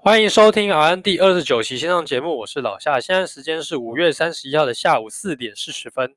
欢迎收听 RN 第二十九期线上节目，我是老夏。现在时间是五月三十一号的下午四点四十分。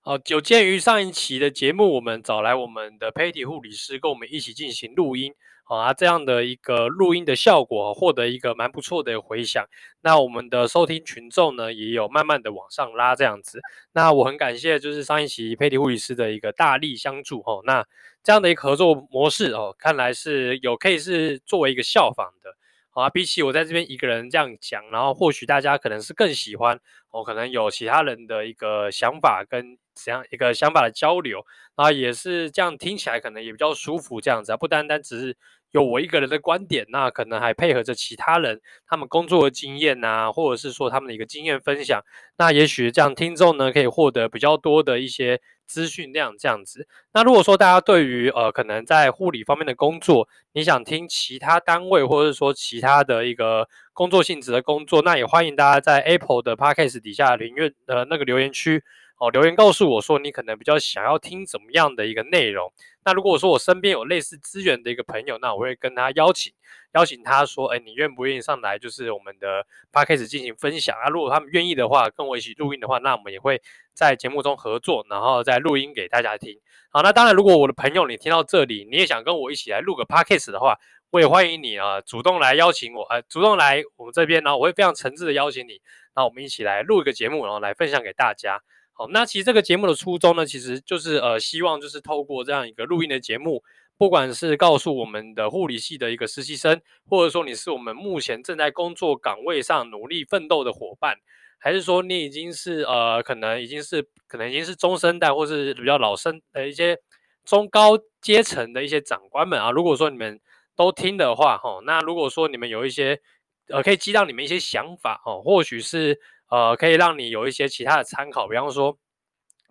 好，有鉴于上一期的节目，我们找来我们的 Paty 护理师跟我们一起进行录音，好啊，这样的一个录音的效果，获得一个蛮不错的回响。那我们的收听群众呢，也有慢慢的往上拉这样子。那我很感谢，就是上一期 Paty 护理师的一个大力相助哦。那这样的一个合作模式哦，看来是有可以是作为一个效仿的。啊，比起我在这边一个人这样讲，然后或许大家可能是更喜欢，哦，可能有其他人的一个想法跟怎样一个想法的交流，啊，也是这样听起来可能也比较舒服这样子啊，不单单只是有我一个人的观点，那可能还配合着其他人他们工作的经验啊，或者是说他们的一个经验分享，那也许这样听众呢可以获得比较多的一些。资讯量这样子，那如果说大家对于呃可能在护理方面的工作，你想听其他单位或者是说其他的一个工作性质的工作，那也欢迎大家在 Apple 的 Podcast 底下留言呃那个留言区哦留言告诉我说你可能比较想要听怎么样的一个内容。那如果说我身边有类似资源的一个朋友，那我会跟他邀请。邀请他说：“哎，你愿不愿意上来？就是我们的 Podcast 进行分享啊。如果他们愿意的话，跟我一起录音的话，那我们也会在节目中合作，然后再录音给大家听。好，那当然，如果我的朋友你听到这里，你也想跟我一起来录个 Podcast 的话，我也欢迎你啊，主动来邀请我，呃，主动来我们这边，然后我会非常诚挚的邀请你，那我们一起来录一个节目，然后来分享给大家。好，那其实这个节目的初衷呢，其实就是呃，希望就是透过这样一个录音的节目。”不管是告诉我们的护理系的一个实习生，或者说你是我们目前正在工作岗位上努力奋斗的伙伴，还是说你已经是呃可能已经是可能已经是中生代或是比较老生的一些中高阶层的一些长官们啊，如果说你们都听的话，哈，那如果说你们有一些呃可以激荡你们一些想法，哦，或许是呃可以让你有一些其他的参考，比方说。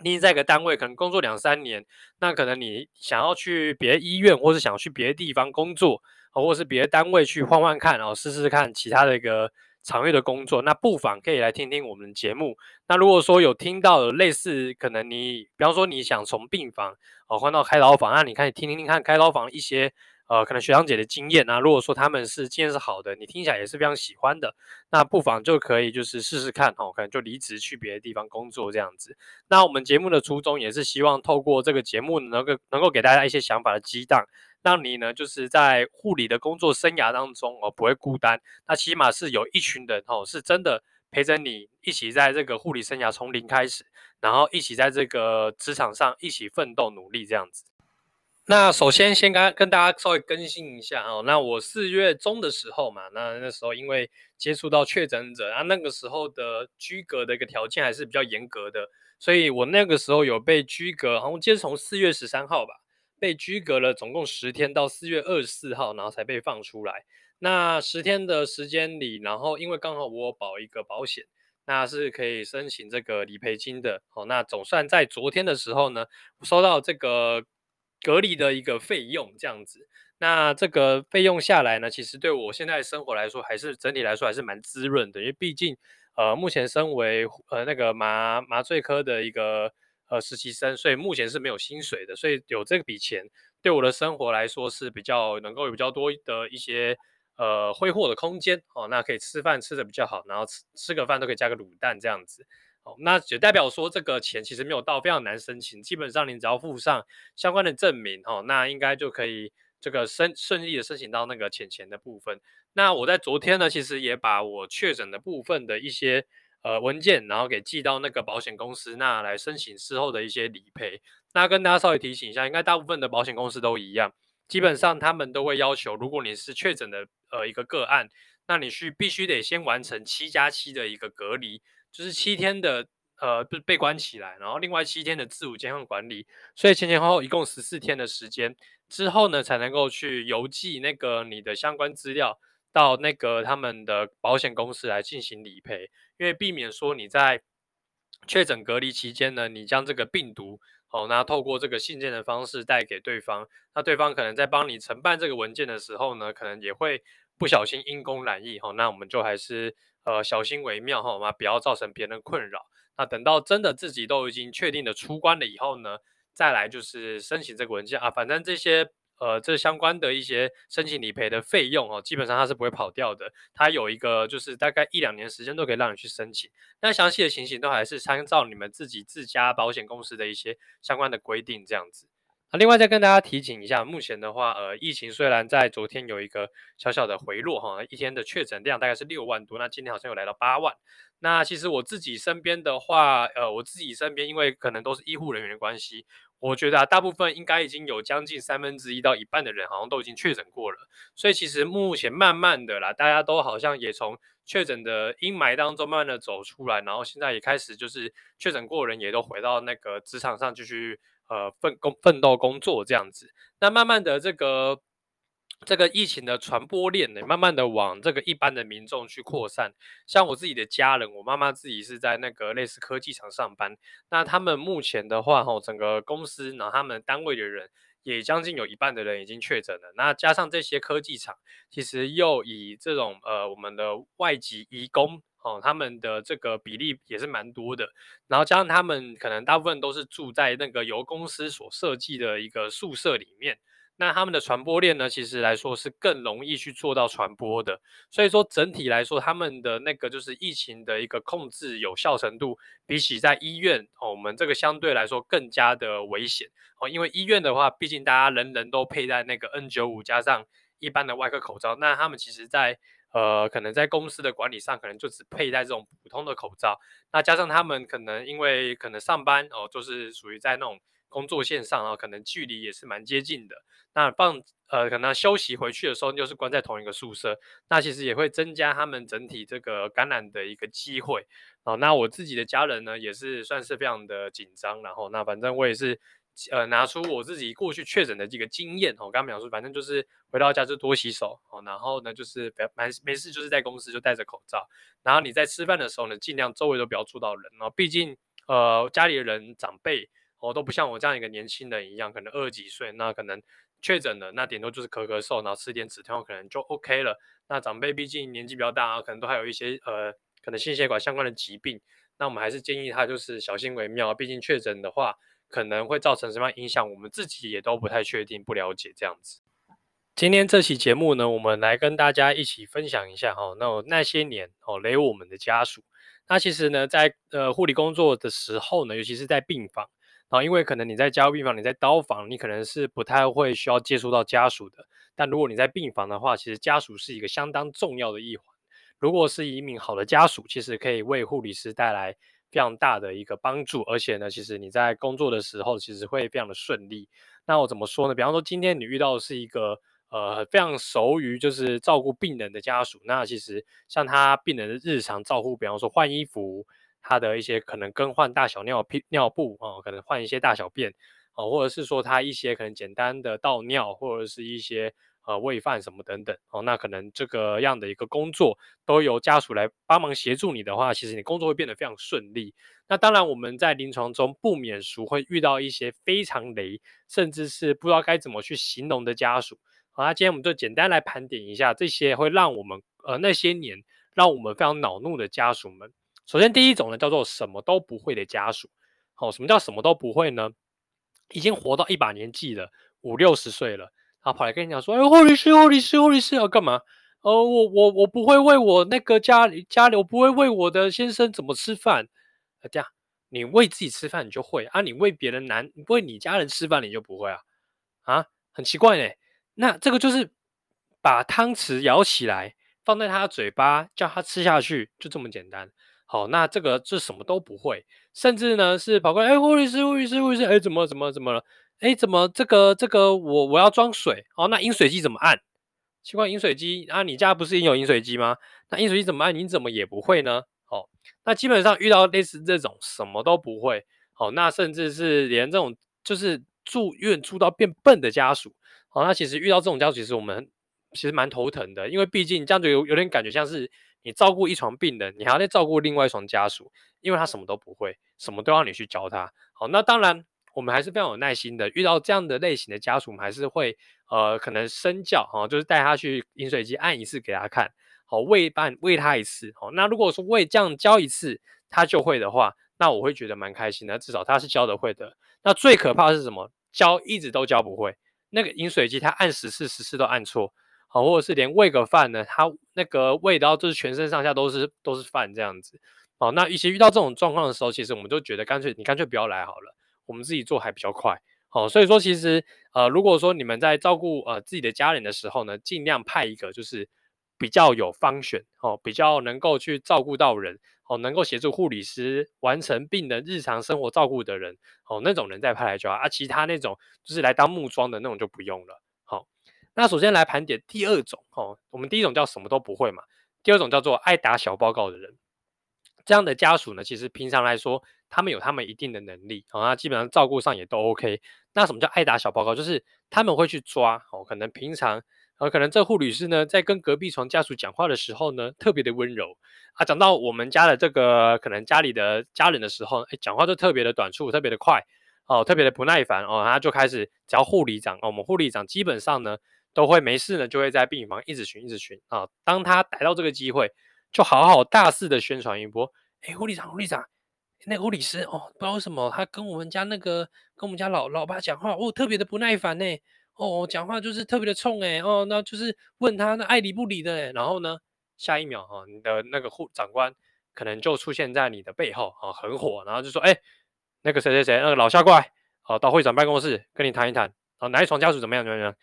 你在一个单位可能工作两三年，那可能你想要去别的医院，或是想去别的地方工作，或是别的单位去换换看，然后试试看其他的一个场域的工作，那不妨可以来听听我们的节目。那如果说有听到有类似，可能你比方说你想从病房哦换到开刀房，那你可以听听听看开刀房一些。呃，可能学长姐的经验啊，如果说他们是经验是好的，你听起来也是非常喜欢的，那不妨就可以就是试试看哦，可能就离职去别的地方工作这样子。那我们节目的初衷也是希望透过这个节目能够能够给大家一些想法的激荡，让你呢就是在护理的工作生涯当中哦不会孤单，那起码是有一群人哦是真的陪着你一起在这个护理生涯从零开始，然后一起在这个职场上一起奋斗努力这样子。那首先先跟跟大家稍微更新一下哦，那我四月中的时候嘛，那那时候因为接触到确诊者啊，那个时候的居隔的一个条件还是比较严格的，所以我那个时候有被居隔，好像接从四月十三号吧，被居隔了总共十天，到四月二十四号，然后才被放出来。那十天的时间里，然后因为刚好我保一个保险，那是可以申请这个理赔金的。好，那总算在昨天的时候呢，收到这个。隔离的一个费用这样子，那这个费用下来呢，其实对我现在生活来说，还是整体来说还是蛮滋润的，因为毕竟呃目前身为呃那个麻麻醉科的一个呃实习生，所以目前是没有薪水的，所以有这笔钱对我的生活来说是比较能够有比较多的一些呃挥霍的空间哦，那可以吃饭吃得比较好，然后吃吃个饭都可以加个卤蛋这样子。那就代表说，这个钱其实没有到非常难申请，基本上你只要附上相关的证明，哦，那应该就可以这个申顺利的申请到那个钱钱的部分。那我在昨天呢，其实也把我确诊的部分的一些呃文件，然后给寄到那个保险公司，那来申请事后的一些理赔。那跟大家稍微提醒一下，应该大部分的保险公司都一样，基本上他们都会要求，如果你是确诊的呃一个个案，那你需必须得先完成七加七的一个隔离。就是七天的呃，被被关起来，然后另外七天的自我健康管理，所以前前后后一共十四天的时间之后呢，才能够去邮寄那个你的相关资料到那个他们的保险公司来进行理赔，因为避免说你在确诊隔离期间呢，你将这个病毒哦，那透过这个信件的方式带给对方，那对方可能在帮你承办这个文件的时候呢，可能也会不小心因公染疫，哦，那我们就还是。呃，小心为妙哈，嘛，不要造成别人困扰。那等到真的自己都已经确定的出关了以后呢，再来就是申请这个文件啊。反正这些呃这相关的一些申请理赔的费用哦，基本上它是不会跑掉的。它有一个就是大概一两年时间都可以让你去申请。那详细的情形都还是参照你们自己自家保险公司的一些相关的规定这样子。那另外再跟大家提醒一下，目前的话，呃，疫情虽然在昨天有一个小小的回落哈，一天的确诊量大概是六万多，那今天好像有来到八万。那其实我自己身边的话，呃，我自己身边因为可能都是医护人员的关系，我觉得啊，大部分应该已经有将近三分之一到一半的人好像都已经确诊过了。所以其实目前慢慢的啦，大家都好像也从确诊的阴霾当中慢慢的走出来，然后现在也开始就是确诊过的人也都回到那个职场上继续呃奋工奋斗工作这样子。那慢慢的这个。这个疫情的传播链呢，慢慢的往这个一般的民众去扩散。像我自己的家人，我妈妈自己是在那个类似科技厂上班。那他们目前的话，吼，整个公司，然后他们单位的人，也将近有一半的人已经确诊了。那加上这些科技厂，其实又以这种呃我们的外籍移工，哦，他们的这个比例也是蛮多的。然后加上他们可能大部分都是住在那个由公司所设计的一个宿舍里面。那他们的传播链呢，其实来说是更容易去做到传播的，所以说整体来说，他们的那个就是疫情的一个控制有效程度，比起在医院哦，我们这个相对来说更加的危险哦，因为医院的话，毕竟大家人人都佩戴那个 N95 加上一般的外科口罩，那他们其实在呃可能在公司的管理上，可能就只佩戴这种普通的口罩，那加上他们可能因为可能上班哦，就是属于在那种。工作线上啊，可能距离也是蛮接近的。那放呃，可能休息回去的时候，又是关在同一个宿舍，那其实也会增加他们整体这个感染的一个机会。哦，那我自己的家人呢，也是算是非常的紧张。然后，那反正我也是呃，拿出我自己过去确诊的这个经验。我刚刚描述，反正就是回到家就多洗手。哦，然后呢，就是没没事，就是在公司就戴着口罩。然后你在吃饭的时候呢，尽量周围都不要触到人哦，毕竟呃，家里的人长辈。哦，都不像我这样一个年轻人一样，可能二十几岁，那可能确诊了，那顶多就是咳咳嗽，然后吃点止痛药，可能就 OK 了。那长辈毕竟年纪比较大啊，可能都还有一些呃，可能心血管相关的疾病，那我们还是建议他就是小心为妙。毕竟确诊的话，可能会造成什么样影响，我们自己也都不太确定，不了解这样子。今天这期节目呢，我们来跟大家一起分享一下哈，那那些年哦，雷我们的家属。那其实呢，在呃护理工作的时候呢，尤其是在病房。啊，因为可能你在加护病房，你在刀房，你可能是不太会需要接触到家属的。但如果你在病房的话，其实家属是一个相当重要的一环。如果是一名好的家属，其实可以为护理师带来非常大的一个帮助。而且呢，其实你在工作的时候，其实会非常的顺利。那我怎么说呢？比方说，今天你遇到的是一个呃非常熟于就是照顾病人的家属，那其实像他病人的日常照顾，比方说换衣服。他的一些可能更换大小尿片尿布啊，可能换一些大小便啊，或者是说他一些可能简单的倒尿，或者是一些呃喂饭什么等等哦，那可能这个样的一个工作都由家属来帮忙协助你的话，其实你工作会变得非常顺利。那当然我们在临床中不免俗会遇到一些非常雷，甚至是不知道该怎么去形容的家属。好，那今天我们就简单来盘点一下这些会让我们呃那些年让我们非常恼怒的家属们。首先，第一种呢叫做什么都不会的家属。好，什么叫什么都不会呢？已经活到一把年纪了，五六十岁了，啊跑来跟你讲说：“哎，护理师，护理师，护理师要干嘛？呃，我我我不会喂我那个家里家里，我不会喂我的先生怎么吃饭。啊，这样你喂自己吃饭你就会啊，你喂别人男，你喂你家人吃饭你就不会啊？啊，很奇怪呢。那这个就是把汤匙舀起来放在他的嘴巴，叫他吃下去，就这么简单。好，那这个就什么都不会，甚至呢是跑过来，哎，护理师，护理师，护理师，哎，怎么怎么怎么了？哎，怎么这个这个我我要装水，哦，那饮水机怎么按？奇怪，饮水机啊，你家不是也有饮水机吗？那饮水机怎么按？你怎么也不会呢？哦，那基本上遇到类似这种什么都不会，好，那甚至是连这种就是住院住到变笨的家属，好，那其实遇到这种家属，其实我们其实蛮头疼的，因为毕竟这样就有有点感觉像是。你照顾一床病人，你还要再照顾另外一床家属，因为他什么都不会，什么都要你去教他。好，那当然我们还是非常有耐心的，遇到这样的类型的家属，我们还是会呃可能身教哈，就是带他去饮水机按一次给他看，好，喂饭喂他一次。好，那如果说喂这样教一次他就会的话，那我会觉得蛮开心的，至少他是教得会的。那最可怕的是什么？教一直都教不会，那个饮水机他按十次十次都按错，好，或者是连喂个饭呢，他那个喂到就是全身上下都是都是饭这样子，好，那一些遇到这种状况的时候，其实我们就觉得干脆你干脆不要来好了，我们自己做还比较快，好，所以说其实呃如果说你们在照顾呃自己的家人的时候呢，尽量派一个就是比较有方选哦，比较能够去照顾到人。哦，能够协助护理师完成病人日常生活照顾的人，哦，那种人再派来就好啊。其他那种就是来当木桩的那种就不用了。好、哦，那首先来盘点第二种，哦，我们第一种叫什么都不会嘛，第二种叫做爱打小报告的人。这样的家属呢，其实平常来说，他们有他们一定的能力，哦，那基本上照顾上也都 OK。那什么叫爱打小报告？就是他们会去抓，哦，可能平常。呃，可能这护理师呢，在跟隔壁床家属讲话的时候呢，特别的温柔啊。讲到我们家的这个可能家里的家人的时候，哎，讲话就特别的短促，特别的快，哦，特别的不耐烦哦。他就开始，只要护理长，哦，我们护理长基本上呢，都会没事呢，就会在病房一直巡，一直巡啊。当他逮到这个机会，就好好大肆的宣传一波。哎，护理长，护理长，那个护理师哦，不知道为什么他跟我们家那个跟我们家老老爸讲话，哦，特别的不耐烦呢。哦，讲话就是特别的冲哎，哦，那就是问他那爱理不理的，然后呢，下一秒哈、哦，你的那个护长官可能就出现在你的背后啊、哦，很火，然后就说，哎，那个谁谁谁，那个老夏过来，好、哦，到会长办公室跟你谈一谈，啊，哪一床家属怎么样怎么样，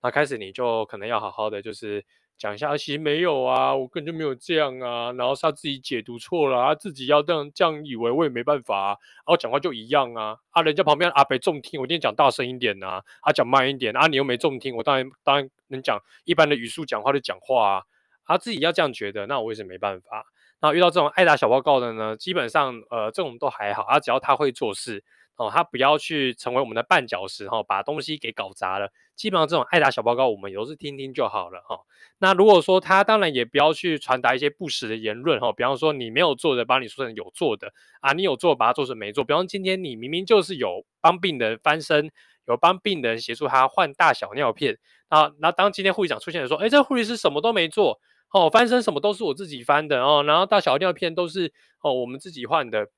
那开始你就可能要好好的就是。讲一下，其实没有啊，我根本就没有这样啊，然后他自己解读错了，他自己要这样这样以为，我也没办法啊，然后讲话就一样啊，啊，人家旁边阿北重听，我一定讲大声一点啊，他，讲慢一点啊，你又没重听，我当然当然能讲一般的语速讲话就讲话啊，他自己要这样觉得，那我也是没办法。那遇到这种爱打小报告的呢，基本上呃这种都还好，啊，只要他会做事。哦，他不要去成为我们的绊脚石哈，把东西给搞砸了。基本上这种爱打小报告，我们也都是听听就好了哈。那如果说他当然也不要去传达一些不实的言论哈，比方说你没有做的，把你说成有做的啊，你有做把它做成没做。比方今天你明明就是有帮病人翻身，有帮病人协助他换大小尿片啊，那当今天护理长出现的说，哎，这护理师什么都没做哦，翻身什么都是我自己翻的哦，然后大小尿片都是哦我们自己换的。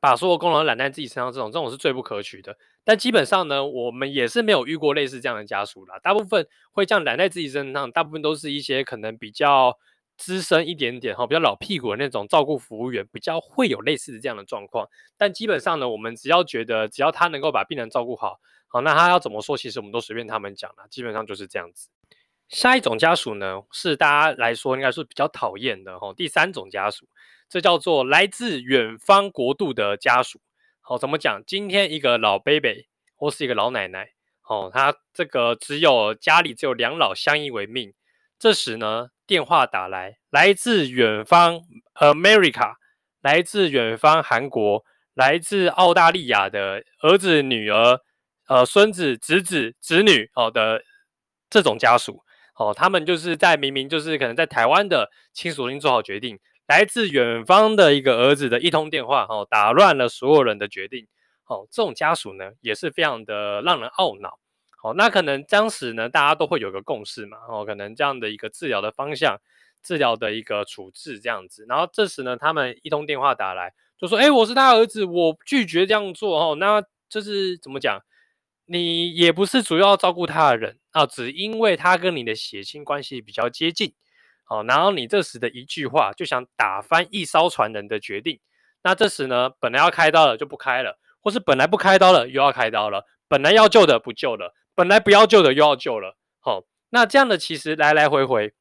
把所有功能揽在自己身上，这种这种是最不可取的。但基本上呢，我们也是没有遇过类似这样的家属啦。大部分会这样揽在自己身上，大部分都是一些可能比较资深一点点哈，比较老屁股的那种照顾服务员，比较会有类似的这样的状况。但基本上呢，我们只要觉得只要他能够把病人照顾好，好，那他要怎么说，其实我们都随便他们讲啦。基本上就是这样子。下一种家属呢，是大家来说应该是比较讨厌的哈。第三种家属。这叫做来自远方国度的家属。好，怎么讲？今天一个老 baby 或是一个老奶奶，哦，他这个只有家里只有两老相依为命。这时呢，电话打来，来自远方 America，来自远方韩国，来自澳大利亚的儿子、女儿、呃孙子、侄子、侄女，好的这种家属，哦，他们就是在明明就是可能在台湾的亲属已经做好决定。来自远方的一个儿子的一通电话，哦，打乱了所有人的决定，哦，这种家属呢也是非常的让人懊恼，好，那可能当时呢大家都会有个共识嘛，哦，可能这样的一个治疗的方向，治疗的一个处置这样子，然后这时呢他们一通电话打来，就说，哎，我是他儿子，我拒绝这样做，哦，那这是怎么讲？你也不是主要照顾他的人啊，只因为他跟你的血亲关系比较接近。哦，然后你这时的一句话就想打翻一艘船人的决定，那这时呢，本来要开刀了就不开了，或是本来不开刀了又要开刀了，本来要救的不救了，本来不要救的又要救了。好，那这样的其实来来回回，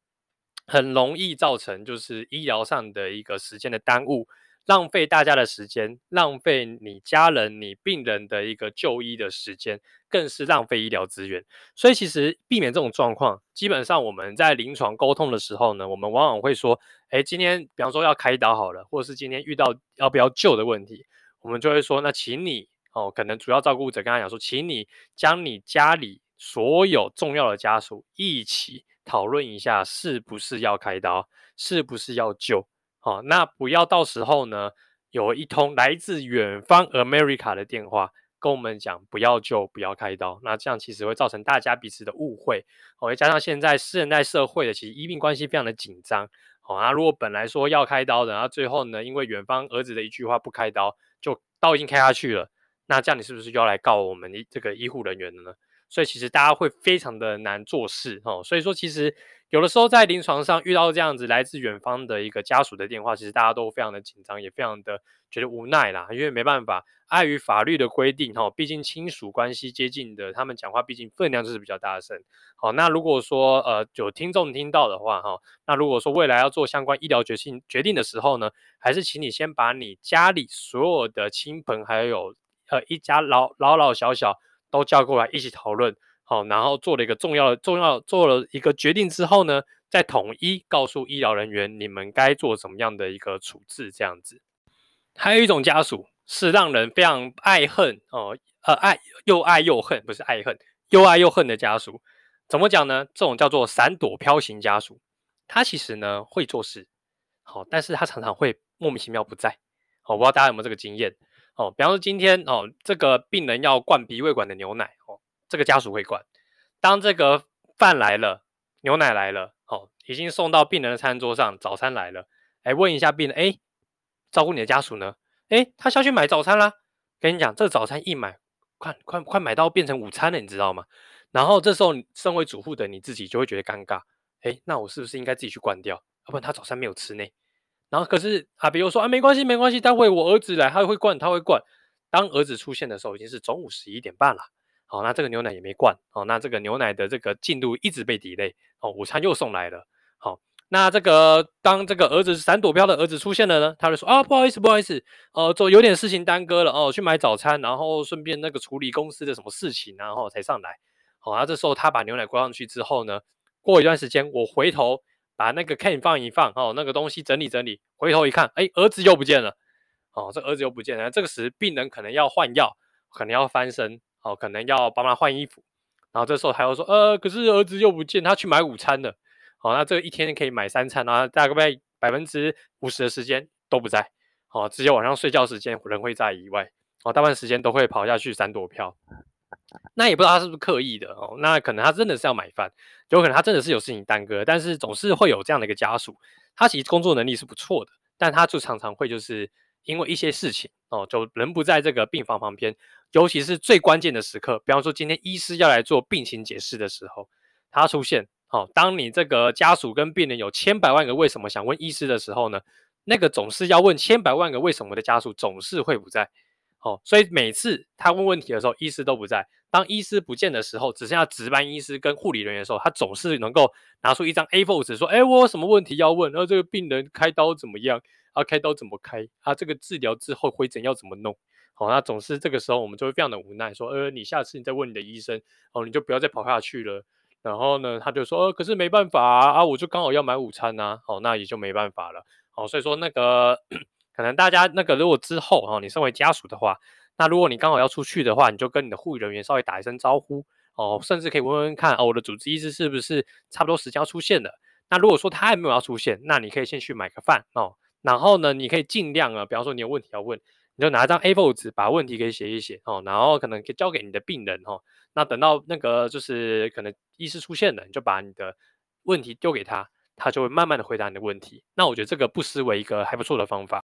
很容易造成就是医疗上的一个时间的耽误。浪费大家的时间，浪费你家人、你病人的一个就医的时间，更是浪费医疗资源。所以，其实避免这种状况，基本上我们在临床沟通的时候呢，我们往往会说：诶，今天比方说要开刀好了，或者是今天遇到要不要救的问题，我们就会说：那请你哦，可能主要照顾者跟他讲说，请你将你家里所有重要的家属一起讨论一下，是不是要开刀，是不是要救。好，那不要到时候呢，有一通来自远方 America 的电话跟我们讲不要救，不要开刀，那这样其实会造成大家彼此的误会。哦，再加上现在现代社会的其实医病关系非常的紧张。好，那如果本来说要开刀的，然后最后呢，因为远方儿子的一句话不开刀，就刀已经开下去了，那这样你是不是就要来告我们这个医护人员了呢？所以其实大家会非常的难做事哦。所以说，其实有的时候在临床上遇到这样子来自远方的一个家属的电话，其实大家都非常的紧张，也非常的觉得无奈啦，因为没办法，碍于法律的规定哈，毕竟亲属关系接近的，他们讲话毕竟分量就是比较大声。好，那如果说呃有听众听到的话哈，那如果说未来要做相关医疗决定决定的时候呢，还是请你先把你家里所有的亲朋还有呃一家老老老小小都叫过来一起讨论。好，然后做了一个重要的、重要做了一个决定之后呢，再统一告诉医疗人员你们该做什么样的一个处置，这样子。还有一种家属是让人非常爱恨哦，呃，爱又爱又恨，不是爱恨，又爱又恨的家属。怎么讲呢？这种叫做闪躲飘型家属，他其实呢会做事，好，但是他常常会莫名其妙不在。好，我不知道大家有没有这个经验？哦，比方说今天哦，这个病人要灌鼻胃管的牛奶。这个家属会管。当这个饭来了，牛奶来了，哦，已经送到病人的餐桌上，早餐来了，哎，问一下病人，哎，照顾你的家属呢？哎，他下去买早餐啦。跟你讲，这个早餐一买，快快快买到变成午餐了，你知道吗？然后这时候，身为主妇的你自己就会觉得尴尬，哎，那我是不是应该自己去灌掉？要不然他早餐没有吃呢。然后可是啊，比如说啊，没关系，没关系，待会我儿子来，他会灌，他会灌。当儿子出现的时候，已经是中午十一点半了。好，那这个牛奶也没灌，好，那这个牛奶的这个进度一直被 delay，哦，午餐又送来了，好，那这个当这个儿子闪躲飘的儿子出现了呢，他就说啊，不好意思，不好意思，呃，做有点事情耽搁了，哦，去买早餐，然后顺便那个处理公司的什么事情，然后才上来，好，那这时候他把牛奶灌上去之后呢，过一段时间我回头把那个 can 放一放，哦，那个东西整理整理，回头一看，哎，儿子又不见了，哦，这儿子又不见了，这个时病人可能要换药，可能要翻身。好，可能要帮他换衣服，然后这时候还要说，呃，可是儿子又不见，他去买午餐了。好，那这一天可以买三餐，啊大概百分之五十的时间都不在，好，只有晚上睡觉时间人会在以外，好，大半时间都会跑下去闪躲飘。那也不知道他是不是刻意的哦，那可能他真的是要买饭，有可能他真的是有事情耽搁，但是总是会有这样的一个家属，他其实工作能力是不错的，但他就常常会就是。因为一些事情哦，就人不在这个病房旁边，尤其是最关键的时刻，比方说今天医师要来做病情解释的时候，他出现哦。当你这个家属跟病人有千百万个为什么想问医师的时候呢，那个总是要问千百万个为什么的家属总是会不在哦。所以每次他问问题的时候，医师都不在。当医师不见的时候，只剩下值班医师跟护理人员的时候，他总是能够拿出一张 A4 纸说：“哎，我有什么问题要问？然后这个病人开刀怎么样？”啊，开刀怎么开？啊，这个治疗之后回诊要怎么弄？好，那总是这个时候我们就会非常的无奈，说，呃，你下次你再问你的医生，哦，你就不要再跑下去了。然后呢，他就说，呃，可是没办法啊，我就刚好要买午餐呐，啊，好，那也就没办法了。好，所以说那个可能大家那个如果之后哈，你身为家属的话，那如果你刚好要出去的话，你就跟你的护理人员稍微打一声招呼，哦，甚至可以问问看，哦，我的主治医师是不是差不多时间要出现了？那如果说他还没有要出现，那你可以先去买个饭哦。然后呢，你可以尽量啊，比方说你有问题要问，你就拿一张 A4 纸把问题给写一写哦，然后可能可以交给你的病人哦。那等到那个就是可能医师出现了，你就把你的问题丢给他，他就会慢慢的回答你的问题。那我觉得这个不失为一个还不错的方法。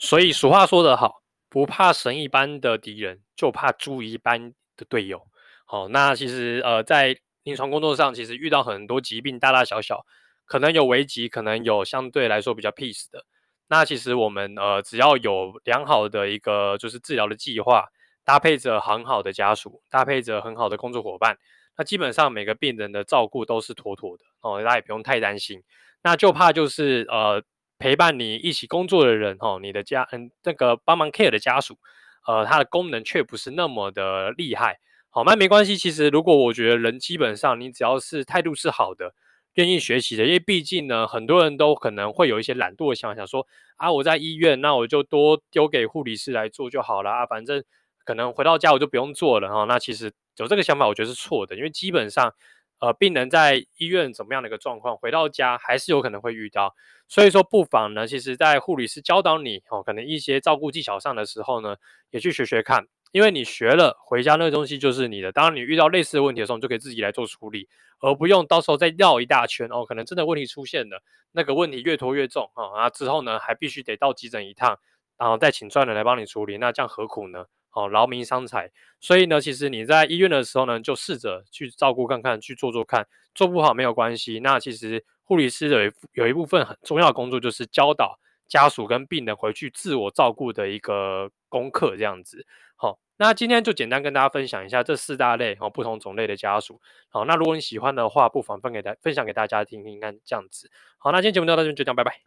所以俗话说得好，不怕神一般的敌人，就怕猪一般的队友。好，那其实呃在临床工作上，其实遇到很多疾病，大大小小，可能有危急，可能有相对来说比较 peace 的。那其实我们呃，只要有良好的一个就是治疗的计划，搭配着很好的家属，搭配着很好的工作伙伴，那基本上每个病人的照顾都是妥妥的哦，大家也不用太担心。那就怕就是呃，陪伴你一起工作的人哦，你的家嗯，这个帮忙 care 的家属，呃，它的功能却不是那么的厉害。好，那没关系。其实如果我觉得人基本上你只要是态度是好的。愿意学习的，因为毕竟呢，很多人都可能会有一些懒惰的想法，想说啊，我在医院，那我就多丢给护理师来做就好了啊，反正可能回到家我就不用做了哈。那其实有这个想法，我觉得是错的，因为基本上，呃，病人在医院怎么样的一个状况，回到家还是有可能会遇到。所以说，不妨呢，其实在护理师教导你哦，可能一些照顾技巧上的时候呢，也去学学看。因为你学了，回家那个东西就是你的。当你遇到类似的问题的时候，你就可以自己来做处理，而不用到时候再绕一大圈哦。可能真的问题出现了，那个问题越拖越重啊，然后之后呢，还必须得到急诊一趟，然后再请专人来帮你处理，那这样何苦呢？哦，劳民伤财。所以呢，其实你在医院的时候呢，就试着去照顾看看，去做做看，做不好没有关系。那其实护理师有一有一部分很重要的工作，就是教导家属跟病人回去自我照顾的一个功课，这样子。好，那今天就简单跟大家分享一下这四大类哦，不同种类的家属。好，那如果你喜欢的话，不妨分给大分享给大家听听看，这样子。好，那今天节目就到这边，就这样，拜拜。